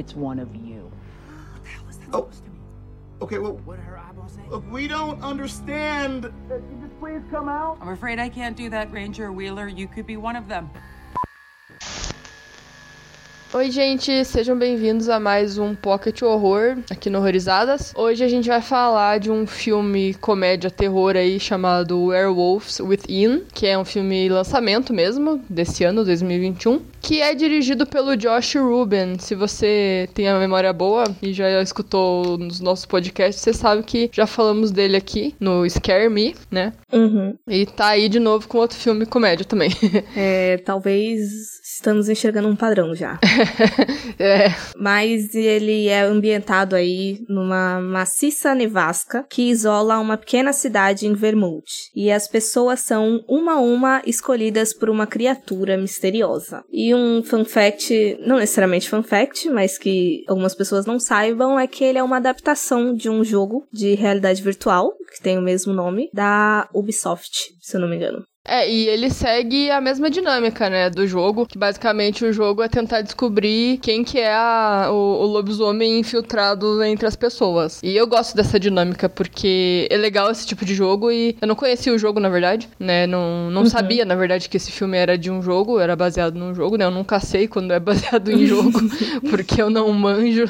It's one of you. Oh, what the hell was that Oh. supposed to mean? Okay, well, What did her eyeball say? look, we don't understand. Could you just please come out? I'm afraid I can't do that, Ranger Wheeler. You could be one of them. Oi, gente, sejam bem-vindos a mais um Pocket Horror aqui no Horrorizadas. Hoje a gente vai falar de um filme comédia terror aí chamado Werewolves Within, que é um filme lançamento mesmo desse ano, 2021, que é dirigido pelo Josh Ruben. Se você tem a memória boa e já escutou nos nossos podcasts, você sabe que já falamos dele aqui no Scare Me, né? Uhum. E tá aí de novo com outro filme comédia também. É, talvez estamos enxergando um padrão já. é, Mas ele é ambientado aí numa maciça nevasca que isola uma pequena cidade em Vermont. E as pessoas são uma a uma escolhidas por uma criatura misteriosa. E um fun fact, não necessariamente fun fact, mas que algumas pessoas não saibam, é que ele é uma adaptação de um jogo de realidade virtual, que tem o mesmo nome, da Ubisoft, se eu não me engano. É, e ele segue a mesma dinâmica, né, do jogo, que basicamente o jogo é tentar descobrir quem que é a- o, o lobisomem infiltrado entre as pessoas. E eu gosto dessa dinâmica, porque é legal esse tipo de jogo e eu não conhecia o jogo, na verdade, né, não, não sabia, na verdade, que esse filme era de um jogo, era baseado num jogo, né, eu nunca sei quando é baseado em jogo, porque eu não manjo.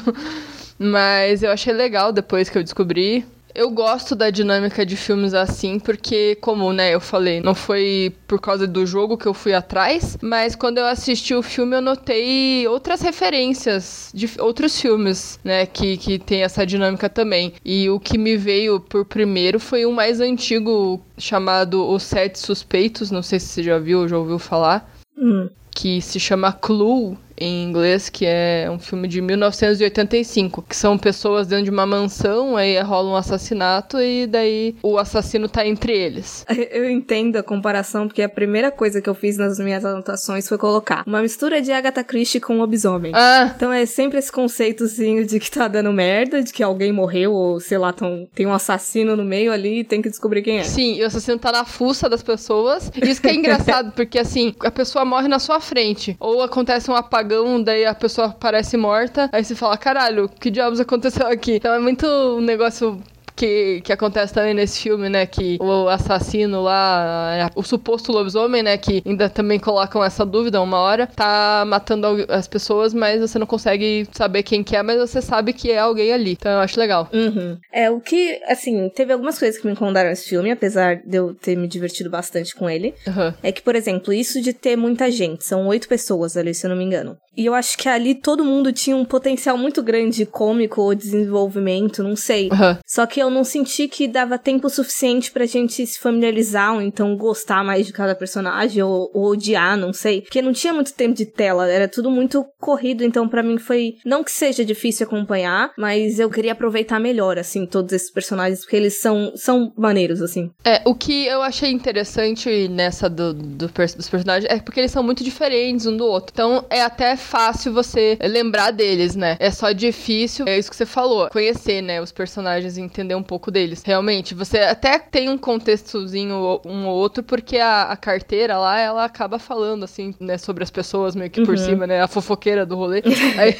Mas eu achei legal depois que eu descobri. Eu gosto da dinâmica de filmes assim, porque, como né, eu falei, não foi por causa do jogo que eu fui atrás, mas quando eu assisti o filme eu notei outras referências de outros filmes, né, que, que tem essa dinâmica também. E o que me veio por primeiro foi um mais antigo chamado Os Sete Suspeitos, não sei se você já viu ou já ouviu falar Hum. que se chama Clue em inglês, que é um filme de 1985, que são pessoas dentro de uma mansão, aí rola um assassinato e daí o assassino tá entre eles. Eu entendo a comparação, porque a primeira coisa que eu fiz nas minhas anotações foi colocar uma mistura de Agatha Christie com lobisomem. Ah, Então é sempre esse conceitozinho de que tá dando merda, de que alguém morreu, ou sei lá, tão, tem um assassino no meio ali e tem que descobrir quem é. sim, e o assassino tá na fuça das pessoas. Isso que é engraçado, porque assim, a pessoa morre na sua frente. Ou acontece um apagão, daí a pessoa parece morta, aí você fala, caralho, que diabos aconteceu aqui? Então é muito um negócio que, que acontece também nesse filme, né? Que o assassino lá, é, o suposto lobisomem, né? Que ainda também colocam essa dúvida uma hora, tá matando as pessoas, mas você não consegue saber quem que é, mas você sabe que é alguém ali. Então eu acho legal. Uhum. É, o que, assim, teve algumas coisas que me incomodaram nesse filme, apesar de eu ter me divertido bastante com ele. Aham. É que, por exemplo, isso de ter muita gente, são oito pessoas ali, se eu não me engano. E eu acho que ali todo mundo tinha um potencial muito grande cômico ou desenvolvimento, não sei. Aham. Só que eu não senti que dava tempo suficiente pra gente se familiarizar ou então gostar mais de cada personagem ou, ou odiar, não sei. Porque não tinha muito tempo de tela, era tudo muito corrido, então pra mim foi. Não que seja difícil acompanhar, mas eu queria aproveitar melhor, assim, todos esses personagens, porque eles são, são maneiros, assim. É, o que eu achei interessante nessa do, do dos personagens é porque eles são muito diferentes um do outro. Então é até fácil você lembrar deles, né? É só difícil, é isso que você falou, conhecer, né, os personagens e entender um pouco deles. Realmente, você até tem um contextozinho um ou outro, porque a, a carteira lá, ela acaba falando, assim, né, sobre as pessoas meio que por cima, né? A fofoqueira do rolê. aí,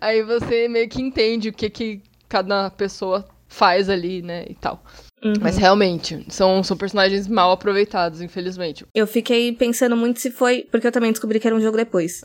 aí você meio que entende o que que cada pessoa faz ali, né, e tal. Mas realmente, são, são personagens mal aproveitados, infelizmente. Eu fiquei pensando muito se foi. Porque eu também descobri que era um jogo depois.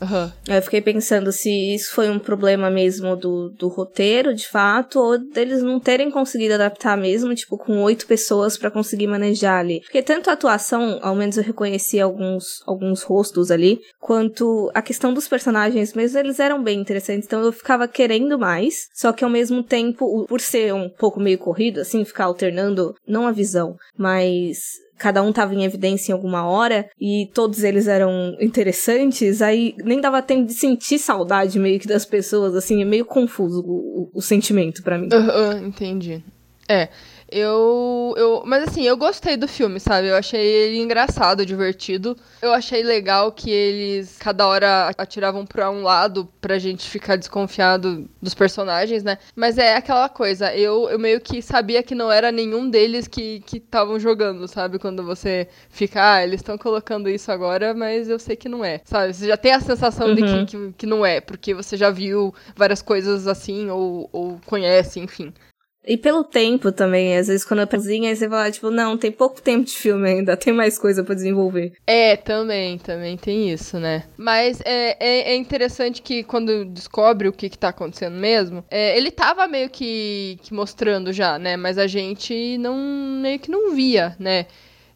Aí Eu fiquei pensando se isso foi um problema mesmo do, do roteiro, de fato, ou deles não terem conseguido adaptar mesmo, tipo, com oito pessoas pra conseguir manejar ali. Porque tanto a atuação, ao menos eu reconheci alguns, alguns rostos ali, quanto a questão dos personagens mesmo, eles eram bem interessantes. Então eu ficava querendo mais, só que ao mesmo tempo, por ser um pouco meio corrido, assim, ficar alternando, não a visão, mas cada um tava em evidência em alguma hora e todos eles eram interessantes, aí nem dava tempo de sentir saudade meio que das pessoas, assim, é meio confuso o, o- sentimento pra mim. Aham, entendi. É. Eu, eu. Mas assim, eu gostei do filme, sabe? Eu achei ele engraçado, divertido. Eu achei legal que eles cada hora atiravam pra um lado pra gente ficar desconfiado dos personagens, né? Mas é aquela coisa, eu, eu meio que sabia que não era nenhum deles que estavam jogando, sabe? Quando você fica, ah, eles estão colocando isso agora, mas eu sei que não é, sabe? Você já tem a sensação uhum. de que, que, que não é, porque você já viu várias coisas assim, ou, ou conhece, enfim. E pelo tempo também, às vezes quando eu cozinha, aí você fala, tipo, não, tem pouco tempo de filme ainda, tem mais coisa para desenvolver. É, também, também tem isso, né? Mas é, é, é, interessante que quando descobre o que, que tá acontecendo mesmo, é, ele tava meio que, que mostrando já, né? Mas a gente não meio que não via, né?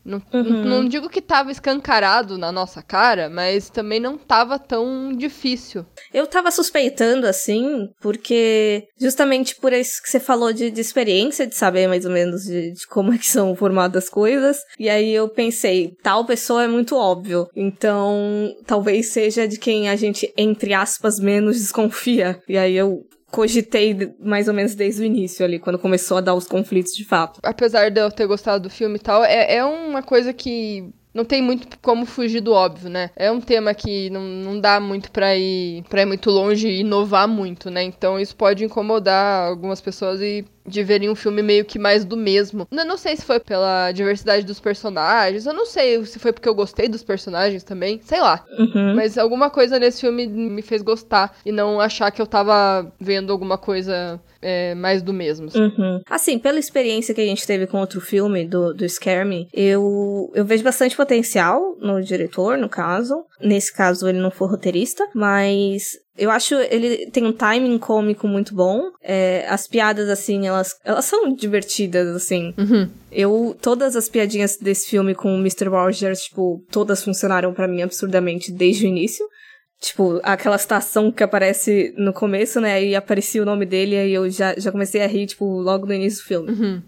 Não, uhum. não digo que tava escancarado na nossa cara, mas também não tava tão difícil. Eu tava suspeitando, assim, porque justamente por isso que você falou de, de experiência, de saber mais ou menos de, de, como é que são formadas as coisas. E aí eu pensei, tal pessoa é muito óbvio. Então, talvez seja de quem a gente, entre aspas, menos desconfia. E aí eu cogitei mais ou menos desde o início ali, quando começou a dar os conflitos de fato. Apesar de eu ter gostado do filme e tal, é, é uma coisa que não tem muito como fugir do óbvio, né? É um tema que não, não dá muito pra ir, pra ir muito longe e inovar muito, né? Então isso pode incomodar algumas pessoas e de verem um filme meio que mais do mesmo. Eu não sei se foi pela diversidade dos personagens, eu não sei se foi porque eu gostei dos personagens também, sei lá. Uhum. Mas alguma coisa nesse filme me fez gostar e não achar que eu tava vendo alguma coisa é, mais do mesmo. Assim. Uhum. assim, pela experiência que a gente teve com outro filme do, do Scare Me, eu, eu vejo bastante potencial no diretor, no caso. Nesse caso, ele não foi roteirista, mas eu acho ele tem um timing cômico muito bom. É, as piadas, assim, elas, elas são divertidas, assim. Uhum. Eu, todas as piadinhas desse filme com o Mr. Rogers, tipo, todas funcionaram para mim absurdamente desde o início. Tipo, aquela citação que aparece no começo, né? Aí aparecia o nome dele, aí eu já, já comecei a rir, tipo, logo no início do filme. Uhum.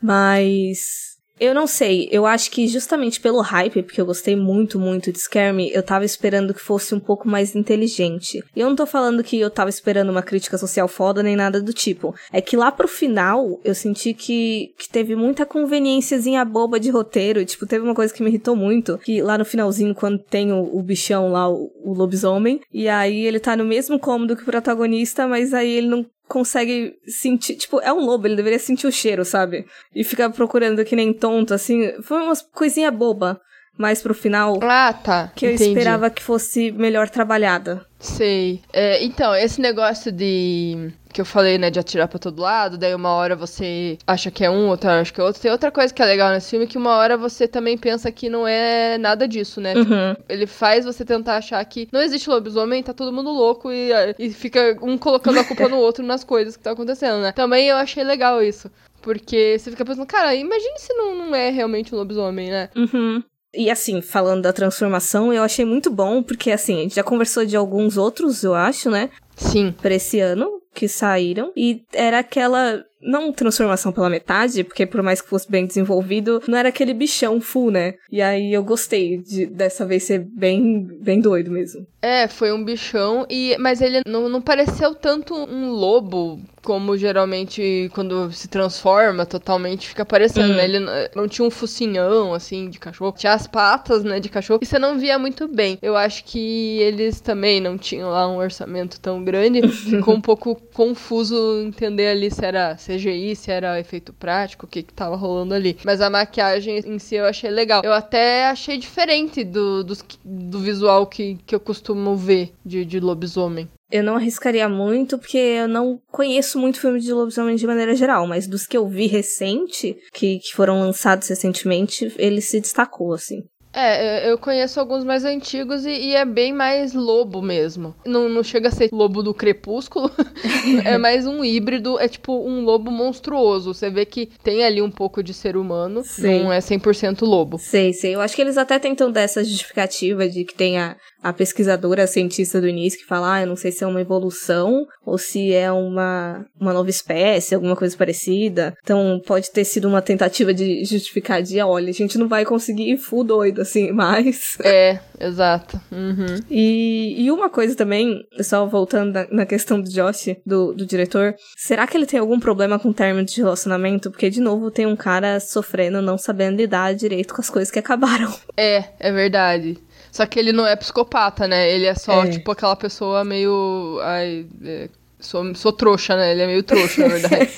Mas eu não sei, eu acho que justamente pelo hype, porque eu gostei muito, muito de Scare Me, eu tava esperando que fosse um pouco mais inteligente. E eu não tô falando que eu tava esperando uma crítica social foda nem nada do tipo. É que lá pro final, eu senti que, que teve muita conveniênciazinha boba de roteiro. Tipo, teve uma coisa que me irritou muito, que lá no finalzinho, quando tem o, o bichão lá, o, o lobisomem, e aí ele tá no mesmo cômodo que o protagonista, mas aí ele não consegue sentir. Tipo, é um lobo, ele deveria sentir o cheiro, sabe? E ficar procurando que nem tonto, assim. Foi uma coisinha boba. Mais pro final. Ah, tá. Que eu Entendi. esperava que fosse melhor trabalhada. Sei. É, então, esse negócio de. Que eu falei, né, de atirar pra todo lado, daí uma hora você acha que é um, outra acha que é outro. Tem outra coisa que é legal nesse filme, que uma hora você também pensa que não é nada disso, né? Uhum. Tipo, ele faz você tentar achar que não existe lobisomem, tá todo mundo louco e, e fica um colocando a culpa no outro nas coisas que tá acontecendo, né? Também eu achei legal isso. Porque você fica pensando, cara, imagine se não, não é realmente um lobisomem, né? Uhum. E assim, falando da transformação, eu achei muito bom, porque assim, a gente já conversou de alguns outros, eu acho, né? Sim. Pra esse ano, que saíram. E era aquela não transformação pela metade, porque por mais que fosse bem desenvolvido, não era aquele bichão full, né? E aí eu gostei de dessa vez ser bem, bem doido mesmo. É, foi um bichão, e mas ele não, não pareceu tanto um lobo como geralmente quando se transforma totalmente fica parecendo, né? Ele não tinha um focinhão, assim, de cachorro. Tinha as patas, né, de cachorro. E você não via muito bem. Eu acho que eles também não tinham lá um orçamento tão grande. Ficou um pouco confuso entender ali se era CGI, se era efeito prático, o que que tava rolando ali. Mas a maquiagem em si eu achei legal. Eu até achei diferente do, do, do visual que, que eu costumo ver de, de lobisomem. Eu não arriscaria muito, porque eu não conheço muito filme de lobisomem de maneira geral, mas dos que eu vi recente, que, que foram lançados recentemente, ele se destacou, assim. É, eu conheço alguns mais antigos e, e, é bem mais lobo mesmo. Não, não chega a ser lobo do crepúsculo, é mais um híbrido, é tipo um lobo monstruoso. Você vê que tem ali um pouco de ser humano, sei. não é 100% lobo. Sei, sei. Eu acho que eles até tentam dar essa justificativa de que tem a, a pesquisadora, a cientista do início, que fala, ah, eu não sei se é uma evolução ou se é uma, uma nova espécie, alguma coisa parecida. Então pode ter sido uma tentativa de justificar de, olha, a gente não vai conseguir ir full doido, assim, mais. É, exato. Uhum. E, e uma coisa também, só voltando na, na questão do Josh, do, do diretor, será que ele tem algum problema com o término de relacionamento? Porque, de novo, tem um cara sofrendo, não sabendo lidar direito com as coisas que acabaram. É, é verdade. Só que ele não é psicopata, né? Ele é só, É. tipo, aquela pessoa meio. Ai, é, sou, sou trouxa, né? Ele é meio trouxa, na verdade.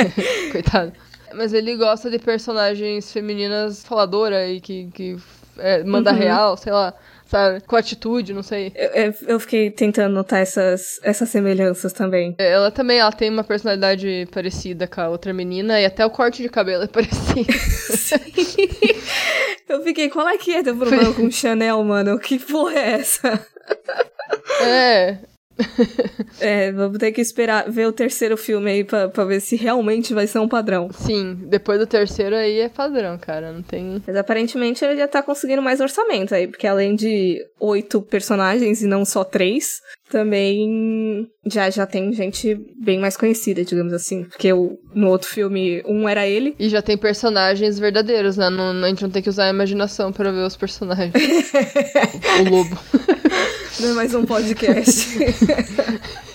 Coitado. Mas ele gosta de personagens femininas faladoras e que, que é, manda real, sei lá, sabe? Com atitude, não sei. Eu, eu- fiquei tentando notar essas, essas semelhanças também. Ela também, ela tem uma personalidade parecida com a outra menina e até o corte de cabelo é parecido. Eu fiquei, qual é que é teu problema com Chanel, mano? Que porra é essa? é, É, vamos ter que esperar ver o terceiro filme aí pra, pra ver se realmente vai ser um padrão. sim. Depois do terceiro aí é padrão, cara. Não tem. Mas aparentemente ele já tá conseguindo mais orçamento aí, porque além de oito personagens e não só três, também já, já tem gente bem mais conhecida, digamos assim. Porque o, no outro filme, um era ele. E já tem personagens verdadeiros, né? Não, a gente não tem que usar a imaginação pra ver os personagens. o lobo. Não é mais um podcast.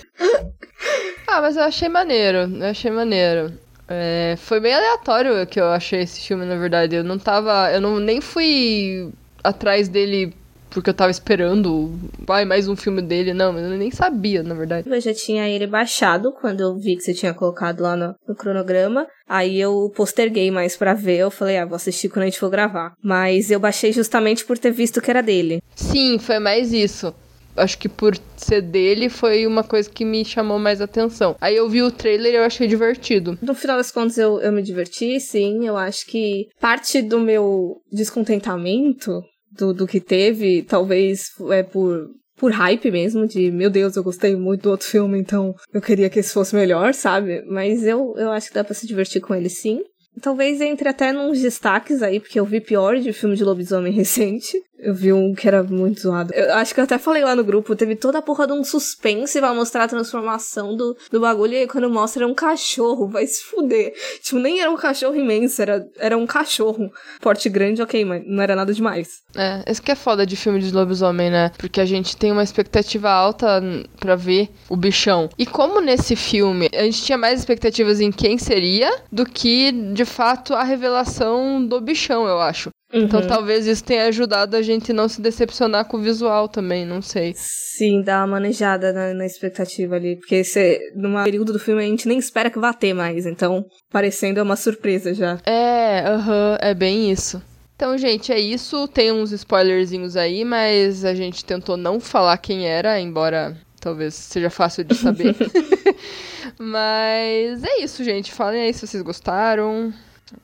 Ah, mas eu achei maneiro. Eu achei maneiro. É, foi bem aleatório que eu achei esse filme, na verdade. Eu não tava. Eu não, nem fui atrás dele porque eu tava esperando. Vai, mais um filme dele. Não, eu nem sabia, na verdade. Eu já tinha ele baixado quando eu vi que você tinha colocado lá no, no cronograma. Aí eu posterguei mais pra ver. Eu falei, ah, vou assistir quando a gente for gravar. Mas eu baixei justamente por ter visto que era dele. Sim, foi mais isso. Acho que por ser dele foi uma coisa que me chamou mais atenção. Aí eu vi o trailer e eu achei divertido. No final das contas, eu, eu me diverti, sim. Eu acho que parte do meu descontentamento do, do que teve, talvez é por, por hype mesmo, de meu Deus, eu gostei muito do outro filme, então eu queria que esse fosse melhor, sabe? Mas eu, eu acho que dá pra se divertir com ele sim. Talvez entre até nos destaques aí, porque eu vi pior de filme de lobisomem recente. Eu vi um que era muito zoado. Eu acho que eu até falei lá no grupo, teve toda a porra de um suspense pra mostrar a transformação do, do bagulho, e aí quando mostra era um cachorro, vai se fuder. Tipo, nem era um cachorro imenso, era, era um cachorro. Porte grande, ok, mas não era nada demais. É, esse que é foda de filme de lobisomem, né? Porque a gente tem uma expectativa alta pra ver o bichão. E como nesse filme a gente tinha mais expectativas em quem seria do que, de fato, a revelação do bichão, eu acho. Então Uhum. talvez isso tenha ajudado a gente não se decepcionar com o visual também, não sei. Sim, dá uma manejada na, na expectativa ali. Porque cê, num período do filme a gente nem espera que vá ter mais. Então, parecendo é uma surpresa já. É, aham, é bem isso. Então, gente, é isso. Tem uns spoilerzinhos aí, mas a gente tentou não falar quem era, embora talvez seja fácil de saber. mas é isso, gente. Falem aí se vocês gostaram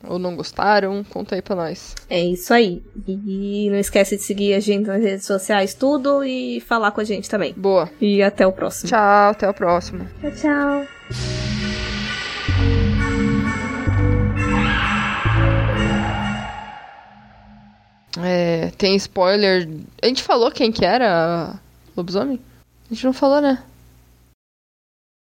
ou não gostaram. Conta aí pra nós. É isso aí. E não esquece de seguir a gente nas redes sociais, tudo, e falar com a gente também. Boa. E até o próximo. Tchau, até a próxima. Tchau, tchau. É, tem spoiler. A gente falou quem que era? Lobisomem? A gente não falou, né?